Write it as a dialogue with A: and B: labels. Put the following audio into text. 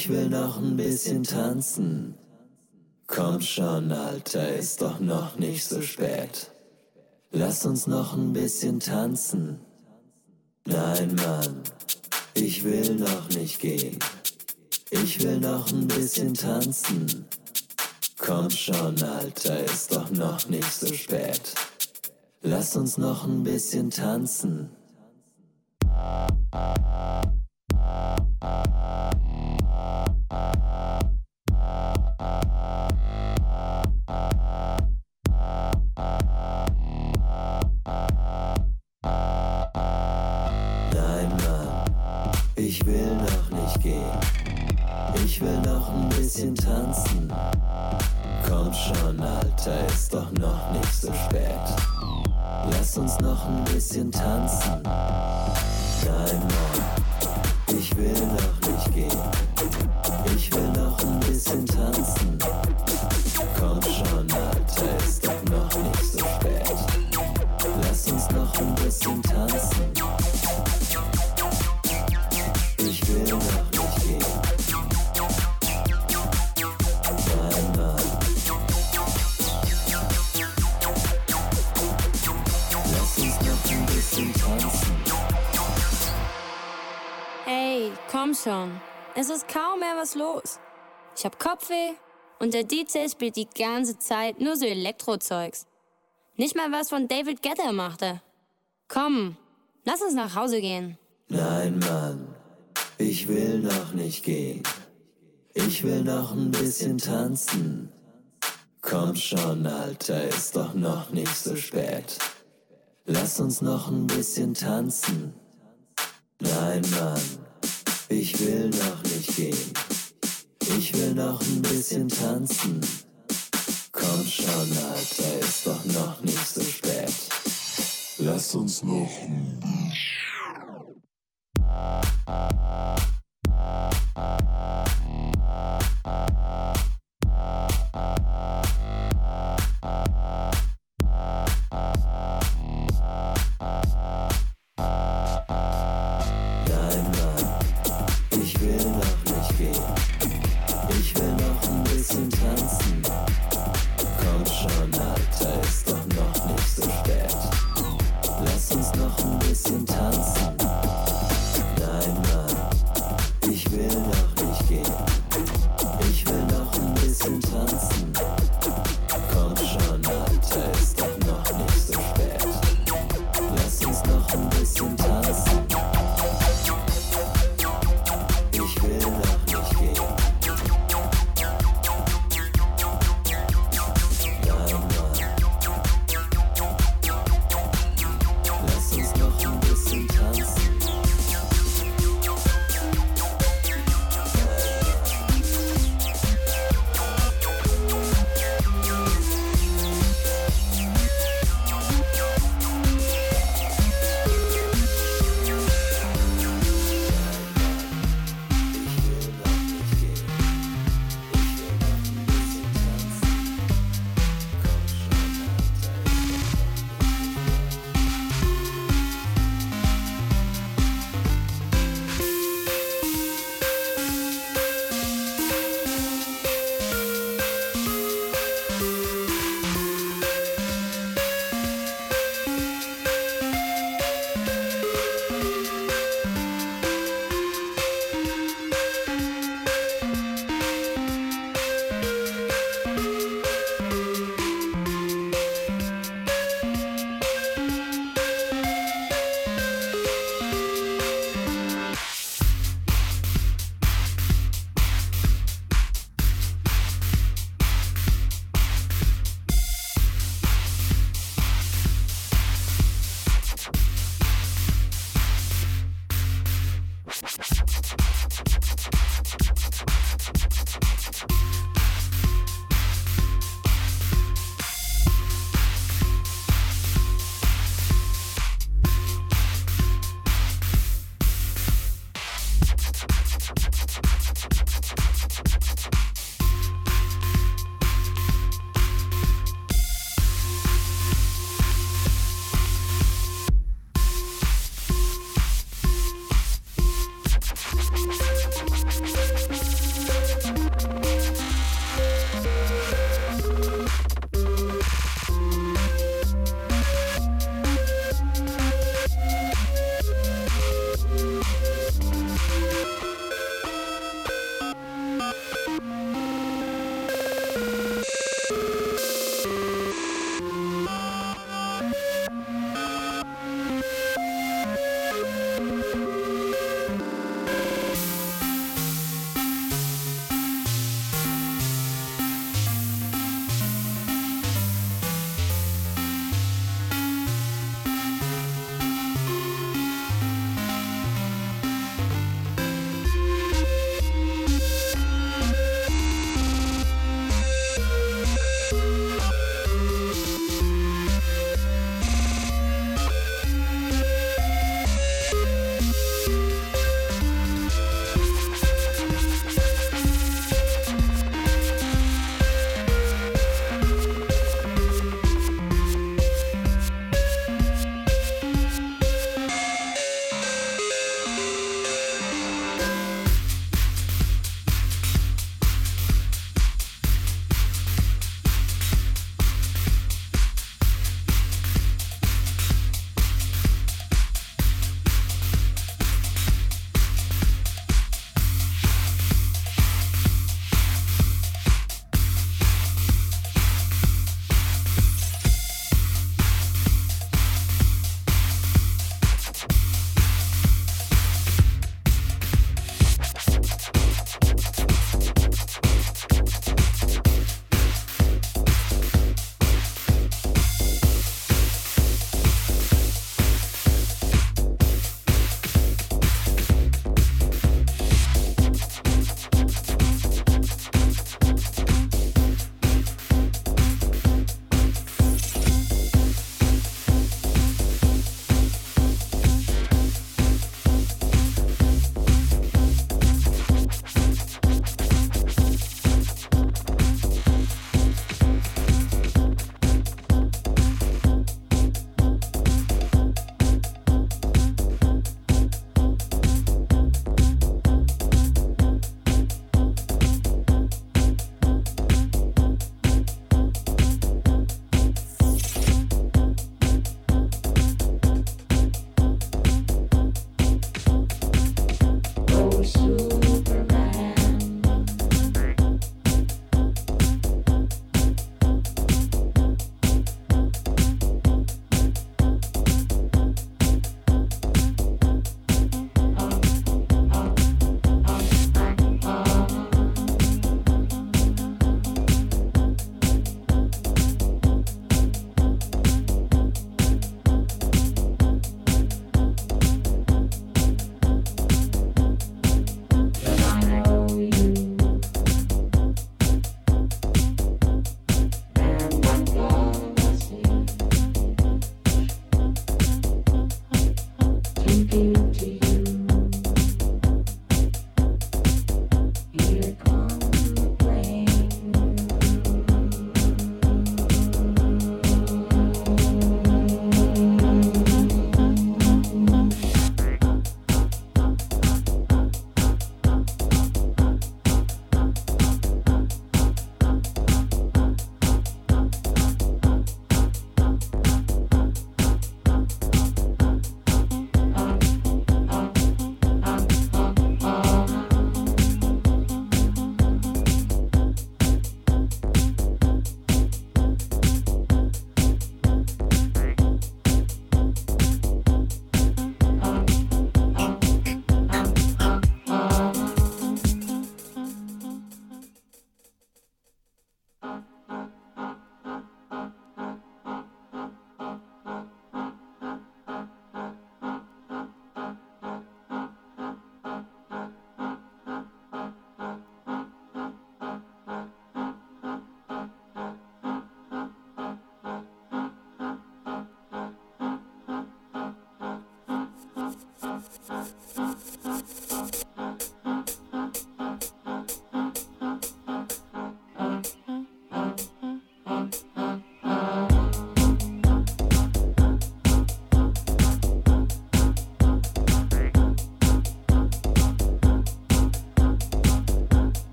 A: Ich will noch ein bisschen tanzen. Komm schon, Alter, ist doch noch nicht so spät. Lass uns noch ein bisschen tanzen. Nein, Mann, ich will noch nicht gehen. Ich will noch ein bisschen tanzen. Komm schon, Alter, ist doch noch nicht so spät. Lass uns noch ein bisschen tanzen. Will noch nicht gehen. Ich will noch ein bisschen tanzen. Komm schon, Alter, ist doch noch nicht so spät. Lass uns noch ein bisschen tanzen. Nein, Mann, ich will noch nicht gehen. Ich will noch ein bisschen tanzen. Komm schon, Alter, ist doch noch nicht so spät. Lass uns noch ein bisschen tanzen.
B: Schon. Es ist kaum mehr was los. Ich hab Kopfweh und der DJ spielt die ganze Zeit nur so Elektrozeugs. Nicht mal was von David Guetta machte. Komm, lass uns nach Hause gehen.
A: Nein, Mann, ich will noch nicht gehen. Ich will noch ein bisschen tanzen. Komm schon, Alter, ist doch noch nicht so spät. Lass uns noch ein bisschen tanzen. Nein, Mann, ich will noch nicht gehen. Ich will noch ein bisschen tanzen. Komm schon, Alter, ist doch noch nicht so spät. Lass uns noch Nein,